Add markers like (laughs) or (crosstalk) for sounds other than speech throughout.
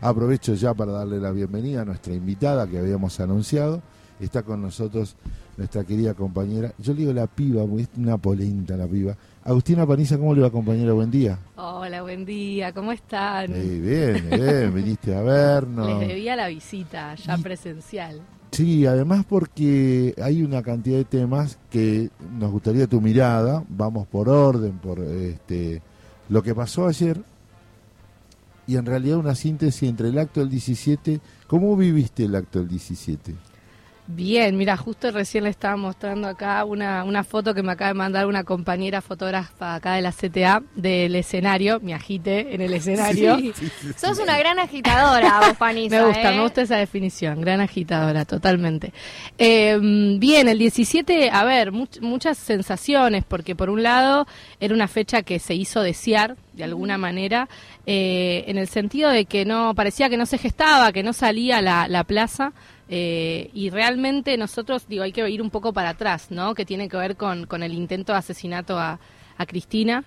Aprovecho ya para darle la bienvenida a nuestra invitada que habíamos anunciado. Está con nosotros nuestra querida compañera, yo le digo la piba, es una polenta la piba. Agustina Paniza, ¿cómo le va compañera? Buen día. Hola, buen día, ¿cómo están? bien, bien, viniste a vernos. Les debía la visita ya presencial. Sí, además porque hay una cantidad de temas que nos gustaría tu mirada, vamos por orden, por este lo que pasó ayer y en realidad una síntesis entre el acto del 17, ¿cómo viviste el acto del 17? Bien, mira, justo recién le estaba mostrando acá una, una foto que me acaba de mandar una compañera fotógrafa acá de la CTA del escenario, mi agite en el escenario. Sos una gran agitadora, vos, Panisa, Me gusta, ¿eh? me gusta esa definición, gran agitadora, totalmente. Eh, bien, el 17, a ver, muchas sensaciones, porque por un lado era una fecha que se hizo desear, de alguna manera, eh, en el sentido de que no parecía que no se gestaba, que no salía la, la plaza. Eh, y realmente nosotros, digo, hay que ir un poco para atrás, ¿no? Que tiene que ver con, con el intento de asesinato a, a Cristina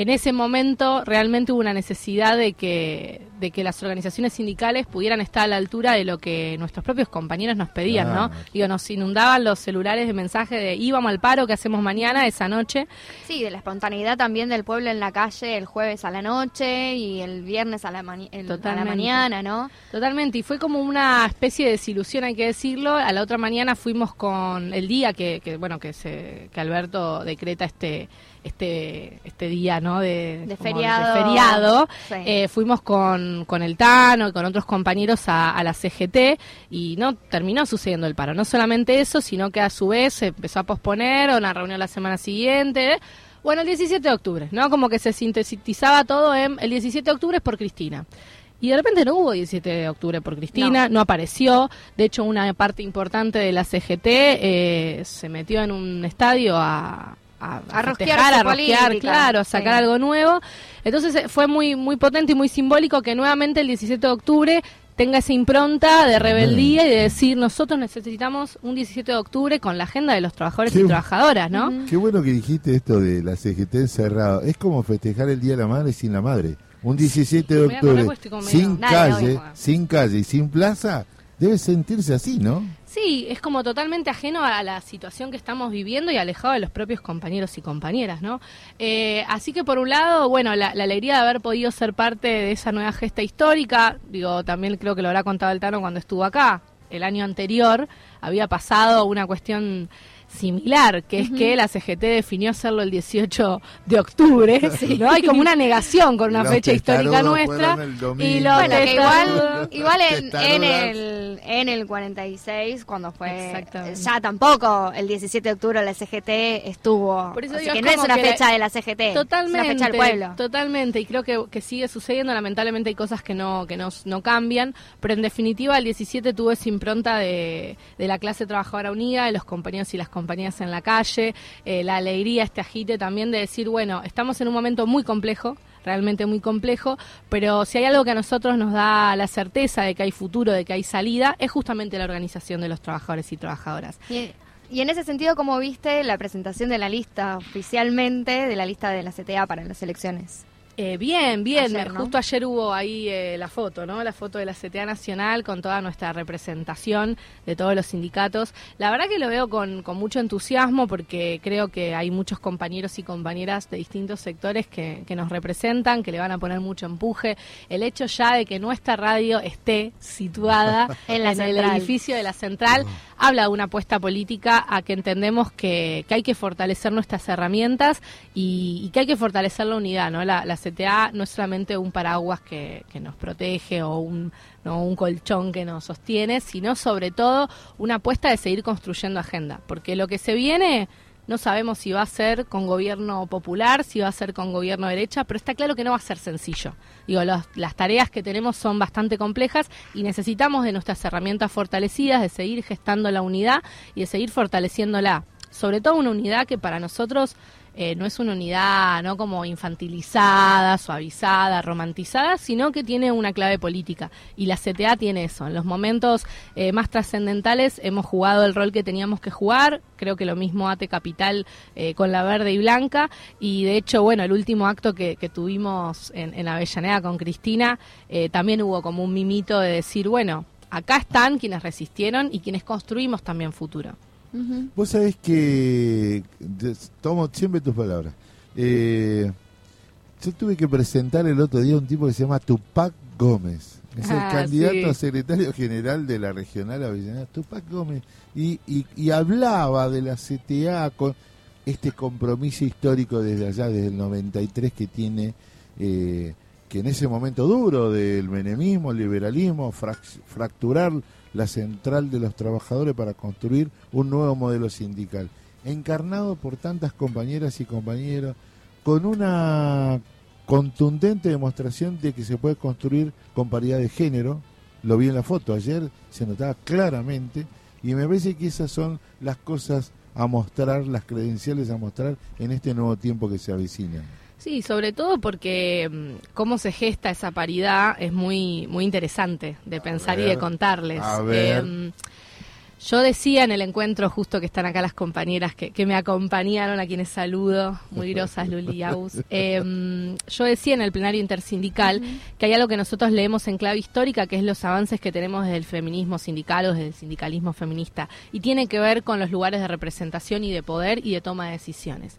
en ese momento realmente hubo una necesidad de que, de que las organizaciones sindicales pudieran estar a la altura de lo que nuestros propios compañeros nos pedían, ¿no? Digo, nos inundaban los celulares de mensaje de íbamos al paro que hacemos mañana, esa noche. Sí, de la espontaneidad también del pueblo en la calle el jueves a la noche y el viernes a la, mañana, ¿no? Totalmente, y fue como una especie de desilusión, hay que decirlo. A la otra mañana fuimos con el día que, que bueno, que, se, que Alberto decreta este este este día no de, feriado, feriado. Eh, fuimos con, con el Tano y con otros compañeros a, la CGT y no terminó sucediendo el paro. No solamente eso sino que a su vez se empezó a posponer una reunión la semana siguiente. Bueno el 17 de octubre no como que se sintetizaba todo en el 17 de octubre es por Cristina. Y de repente no hubo 17 de octubre por Cristina, no, apareció. De hecho, una parte importante de la CGT eh, se metió en un estadio a, a, a, a claro, a sacar algo nuevo. Entonces eh, fue muy muy potente y muy simbólico que nuevamente el 17 de octubre tenga esa impronta de rebeldía y de decir nosotros necesitamos un 17 de octubre con la agenda de los trabajadores y trabajadoras, ¿no? Qué bueno que dijiste esto de la CGT encerrado. Es como festejar el Día de la Madre sin la madre. Un 17 de octubre sin calle, sin calle y sin plaza, debe sentirse así, ¿no? Sí, es como totalmente ajeno a la situación que estamos viviendo y alejado de los propios compañeros y compañeras, ¿no? Eh, así que por un lado, bueno, la, alegría de haber podido ser parte de esa nueva gesta histórica, digo, también creo que lo habrá contado el Tano cuando estuvo acá, el año anterior había pasado una cuestión similar, que es que la CGT definió hacerlo el 18 de octubre, (laughs) ¿no? Hay como una negación con una fecha histórica nuestra. Y lo bueno, que igual, igual en, el, en el 46, cuando fue, ya tampoco el 17 de octubre la CGT estuvo, Por eso que no es una fecha de la CGT, totalmente, es una fecha del pueblo. Totalmente, y creo que, que sigue sucediendo, lamentablemente hay cosas que no, que no, no cambian, pero en definitiva el 17 tuvo esa impronta de, de la clase trabajadora unida, de los compañeros y las compañías en la calle, eh, la alegría, este agite también de decir, bueno, estamos en un momento muy complejo, realmente muy complejo, pero si hay algo que a nosotros nos da la certeza de que hay futuro, de que hay salida, es justamente la organización de los trabajadores y trabajadoras. Y, en ese sentido, ¿cómo viste la presentación de la lista oficialmente, de la lista de la CTA para las elecciones? Eh, bien, bien. Justo ayer hubo ahí eh, la foto, ¿no? La foto de la CTA Nacional con toda nuestra representación de todos los sindicatos. La verdad que lo veo con, con mucho entusiasmo porque creo que hay muchos compañeros y compañeras de distintos sectores que, que, nos representan, que le van a poner mucho empuje. El hecho ya de que nuestra radio esté situada (laughs) en, el edificio de la central habla de una apuesta política a que entendemos que, que hay que fortalecer nuestras herramientas y, que hay que fortalecer la unidad, ¿no? La, la CTA no es solamente un paraguas que, que nos protege o un, no un colchón que nos sostiene, sino sobre todo una apuesta de seguir construyendo agenda, porque lo que se viene no sabemos si va a ser con gobierno popular, si va a ser con gobierno derecha, pero está claro que no va a ser sencillo. Digo, las tareas que tenemos son bastante complejas y necesitamos de nuestras herramientas fortalecidas, de seguir gestando la unidad y de seguir fortaleciéndola. Sobre todo una unidad que para nosotros eh, no es una unidad no como infantilizada, suavizada, romantizada, sino que tiene una clave política. Y la CTA tiene eso. En los momentos eh, más trascendentales hemos jugado el rol que teníamos que jugar. Creo que lo mismo ATE Capital eh, con la verde y blanca. Y de hecho, bueno, el último acto que, tuvimos en, en, Avellaneda con Cristina, también hubo como un mimito de decir, bueno, acá están quienes resistieron y quienes construimos también futuro. Vos sabés que, tomo siempre tus palabras, eh, yo tuve que presentar el otro día un tipo que se llama Tupac Gómez. Es el ah, candidato a secretario general de la regional Avellaneda, Tupac Gómez. Y, y, hablaba de la CTA con este compromiso histórico desde allá, desde el 93 que tiene, eh, que en ese momento duro del menemismo, liberalismo, fracturar la central de los trabajadores para construir un nuevo modelo sindical, encarnado por tantas compañeras y compañeros, con una contundente demostración de que se puede construir con paridad de género, lo vi en la foto ayer, se notaba claramente, y me parece que esas son las cosas a mostrar, las credenciales a mostrar en este nuevo tiempo que se avecina. Sí, sobre todo porque mm, cómo se gesta esa paridad es muy muy interesante de pensar y de contarles. Em, yo decía en el encuentro justo que están acá las compañeras que, me acompañaron, a quienes saludo, muy grosas Luli y. (laughs) Em, yo decía en el plenario intersindical que hay algo que nosotros leemos en clave histórica, que es los avances que tenemos desde el feminismo sindical o desde el sindicalismo feminista, y tiene que ver con los lugares de representación y de poder y de toma de decisiones.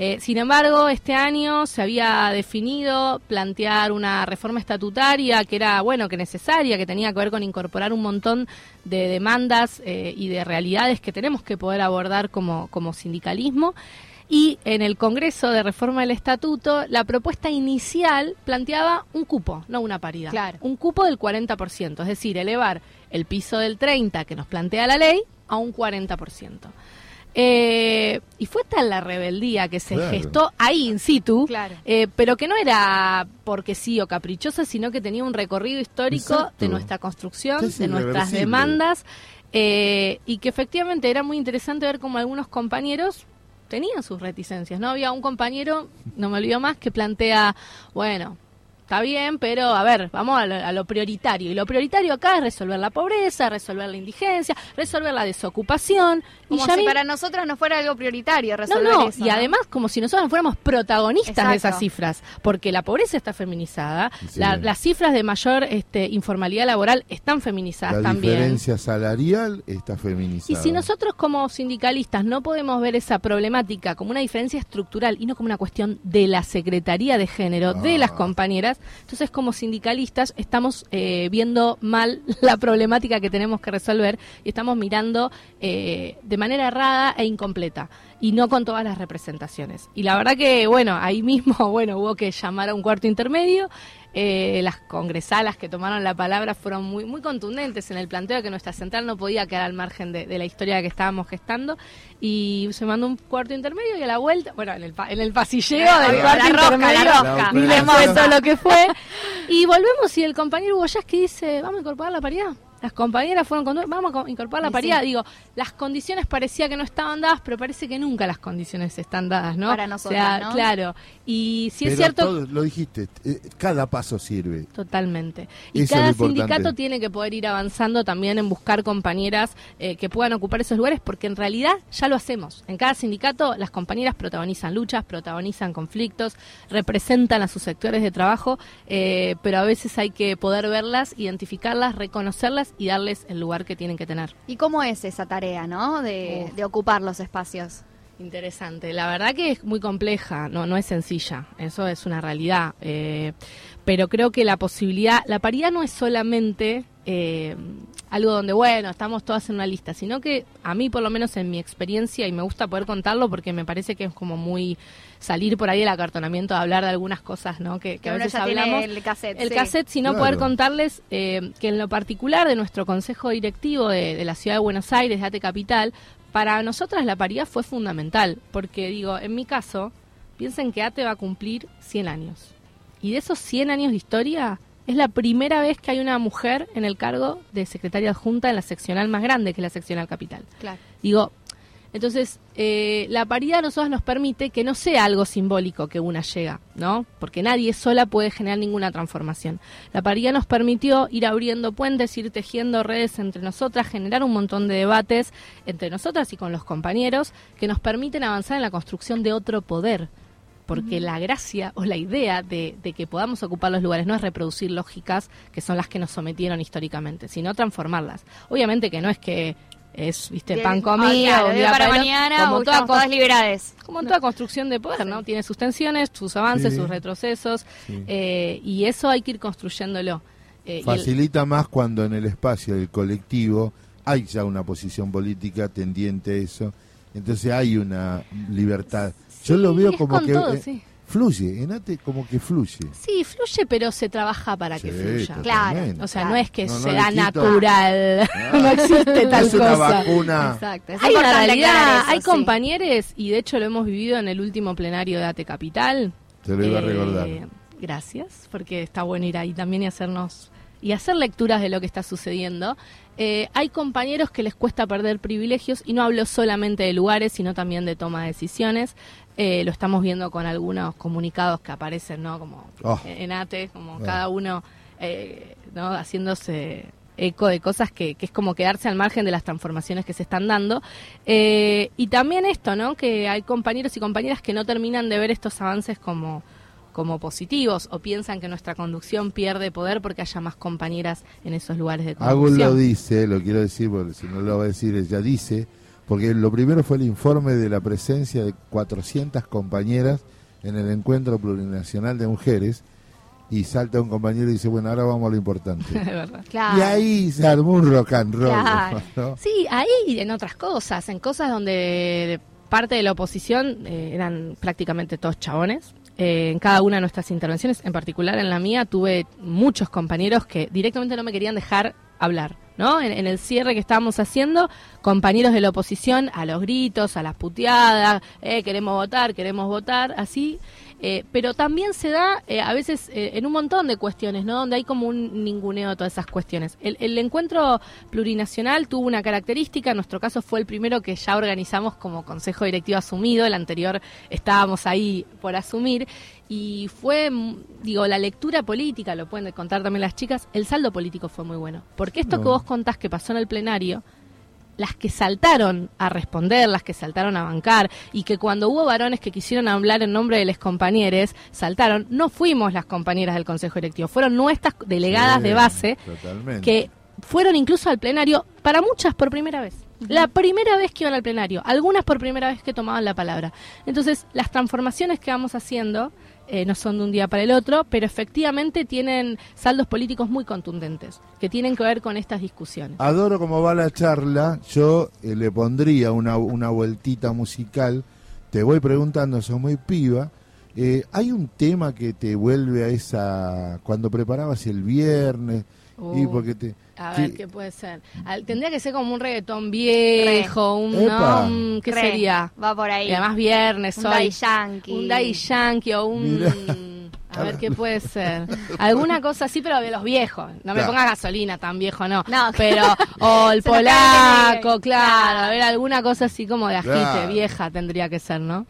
Eh, sin embargo, este año se había definido plantear una reforma estatutaria que era, bueno, que necesaria, que tenía que ver con incorporar un montón de demandas eh, y de realidades que tenemos que poder abordar como, como sindicalismo. Y en el Congreso de Reforma del Estatuto, la propuesta inicial planteaba un cupo, no una paridad. Claro. Un cupo del 40%, es decir, elevar el piso del 30% que nos plantea la ley a un 40%. Eh, y fue tal la rebeldía que se gestó ahí in situ, eh, pero que no era porque sí o caprichosa, sino que tenía un recorrido histórico de nuestra construcción, de nuestras demandas, eh, y que efectivamente era muy interesante ver cómo algunos compañeros tenían sus reticencias. No había un compañero, no me olvido más, que plantea, bueno, está bien, pero a ver, vamos a lo, prioritario. Y lo prioritario acá es resolver la pobreza, resolver la indigencia, resolver la desocupación. Como y si para nosotros no fuera algo prioritario resolver no, no. Y además, como si nosotros fuéramos protagonistas de esas cifras, porque la pobreza está feminizada, las cifras de mayor este, informalidad laboral están feminizadas también. La diferencia salarial está feminizada. Y si nosotros como sindicalistas no podemos ver esa problemática como una diferencia estructural y no como una cuestión de la Secretaría de Género, de las ah. Entonces, como sindicalistas, estamos eh, viendo mal (laughs) la problemática que tenemos que resolver y estamos mirando eh, de manera errada e incompleta y no con todas las representaciones. Y la verdad que, bueno, ahí mismo, (laughs) bueno, hubo que llamar a un cuarto intermedio. Eh, las congresalas que tomaron la palabra fueron muy, muy contundentes en el planteo de que nuestra central no podía quedar al margen de, la historia que estábamos gestando. Y se mandó un cuarto intermedio y a la vuelta, bueno, en el, en el pasilleo del cuarto intermedio, la ni lo que fue. Y volvemos y el compañero Hugo que dice, vamos a incorporar la paridad las compañeras fueron con vamos a incorporar la paridad. Digo, las condiciones parecía que no estaban dadas, pero parece que nunca las condiciones están dadas, ¿no? Para nosotros, claro. Y si es cierto... lo dijiste, eh, cada paso sirve. Totalmente. Y cada sindicato tiene que poder ir avanzando también en buscar compañeras eh, que puedan ocupar esos lugares, porque en realidad ya lo hacemos. En cada sindicato las compañeras protagonizan luchas, protagonizan conflictos, representan a sus sectores de trabajo, eh, pero a veces hay que poder verlas, identificarlas, reconocerlas y darles el lugar que tienen que tener. ¿Y cómo es esa tarea, no? De, ocupar los espacios. Interesante. La verdad que es muy compleja, no, no es sencilla, eso es una realidad. Eh, pero creo que la posibilidad, la paridad no es solamente eh, algo donde, bueno, estamos todas en una lista, sino que a mí, por lo menos en mi experiencia, y me gusta poder contarlo porque me parece que es como muy salir por ahí del acartonamiento, de hablar de algunas cosas, ¿no? Que, a veces hablamos. El cassette. El cassette, sino poder contarles eh, que en lo particular de nuestro consejo directivo de, la ciudad de Buenos Aires, de ATE Capital, para nosotras la paridad fue fundamental, porque digo, en mi caso, piensen que ATE va a cumplir 100 años. Y de esos 100 años de historia, es la primera vez que hay una mujer en el cargo de secretaria adjunta en la seccional más grande, que es la seccional capital. Claro. Digo, Entonces, eh, la paridad a nosotros nos permite que no sea algo simbólico que una llega, ¿no? Porque nadie sola puede generar ninguna transformación. La paridad nos permitió ir abriendo puentes, ir tejiendo redes entre nosotras, generar un montón de debates entre nosotras y con los compañeros que nos permiten avanzar en la construcción de otro poder. Porque la gracia o la idea de, de que podamos ocupar los lugares no es reproducir lógicas que son las que nos sometieron históricamente, sino transformarlas. Obviamente que no es que es, viste, pan comido, día para, mañana, como todas liberades. Como en toda construcción de poder, ¿no? Tiene sus tensiones, sus avances, sus retrocesos, eh, y eso hay que ir construyéndolo. Eh, Facilita más cuando en el espacio del colectivo hay ya una posición política tendiente a eso, entonces hay una libertad. Yo lo veo como que... Eh, fluye, Enate como que fluye. Sí, fluye, pero se trabaja para que fluya. Claro. O sea, no es que sea natural. (laughs) No. existe tal es una cosa. Vacuna. Exacto. hay una realidad, hay compañeros, y de hecho lo hemos vivido en el último plenario de ATE Capital. Te lo iba a recordar. Eh, gracias, porque está bueno ir ahí también y hacernos y hacer lecturas de lo que está sucediendo. Eh, hay compañeros que les cuesta perder privilegios y no hablo solamente de lugares, sino también de toma de decisiones. Eh, lo estamos viendo con algunos comunicados que aparecen, ¿no? Como oh. en ATE, como oh. cada uno, eh, ¿no? Haciéndose eco de cosas que, que, es como quedarse al margen de las transformaciones que se están dando. Eh, y también esto, ¿no? Que hay compañeros y compañeras que no terminan de ver estos avances como, como positivos o piensan que nuestra conducción pierde poder porque haya más compañeras en esos lugares de conducción. Agul lo dice, lo quiero decir porque si no lo va a decir ella dice, porque lo primero fue el informe de la presencia de 400 compañeras en el encuentro plurinacional de mujeres y salta un compañero y dice, bueno, ahora vamos a lo importante. (laughs) Y ahí se armó un rock and roll. (laughs) Sí, ahí en otras cosas, en cosas donde parte de la oposición eh, eran prácticamente todos chabones. Eh, en cada una de nuestras intervenciones, en particular en la mía, tuve muchos compañeros que directamente no me querían dejar hablar. ¿no? En, el cierre que estábamos haciendo, compañeros de la oposición a los gritos, a las puteadas, eh, queremos votar, queremos votar, así. Eh, pero también se da eh, a veces eh, en un montón de cuestiones, ¿no? Donde hay como un ninguneo de todas esas cuestiones. El, el, encuentro plurinacional tuvo una característica, en nuestro caso fue el primero que ya organizamos como consejo directivo asumido, el anterior estábamos ahí por asumir, y fue, digo, la lectura política, lo pueden contar también las chicas, el saldo político fue muy bueno. Porque esto que vos contás que pasó en el plenario, las que saltaron a responder, las que saltaron a bancar, y que cuando hubo varones que quisieron hablar en nombre de los compañeros, saltaron, no fuimos las compañeras del Consejo Directivo, fueron nuestras delegadas de base, que fueron incluso al plenario, para muchas por primera vez. La primera vez que iban al plenario, algunas por primera vez que tomaban la palabra. Entonces, las transformaciones que vamos haciendo eh, no son de un día para el otro, pero efectivamente tienen saldos políticos muy contundentes, que tienen que ver con estas discusiones. Adoro cómo va la charla, yo eh, le pondría una, una vueltita musical, te voy preguntando, soy muy piba, eh, ¿hay un tema que te vuelve a esa, cuando preparabas el viernes? y uh, porque te, a ver, ¿qué puede ser? tendría que ser como un reggaetón viejo, un, ¿qué sería? Va por ahí. además viernes, un hoy. Yankee. Un Day Yankee o un... A ver qué puede ser. Alguna cosa así, pero de los viejos. No me pongas gasolina tan viejo, no. no. (laughs) Pero, o el polaco, claro. A ver, alguna cosa así como de agite, vieja tendría que ser, ¿no?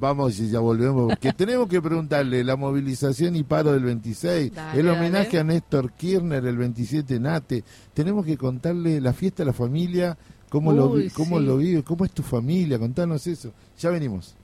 Vamos y ya volvemos, que (laughs) tenemos que preguntarle la movilización y paro del 26, el homenaje a Néstor Kirchner el 27 Nate, tenemos que contarle la fiesta de la familia, cómo, lo, cómo lo vive, cómo es tu familia, contanos eso. Ya venimos.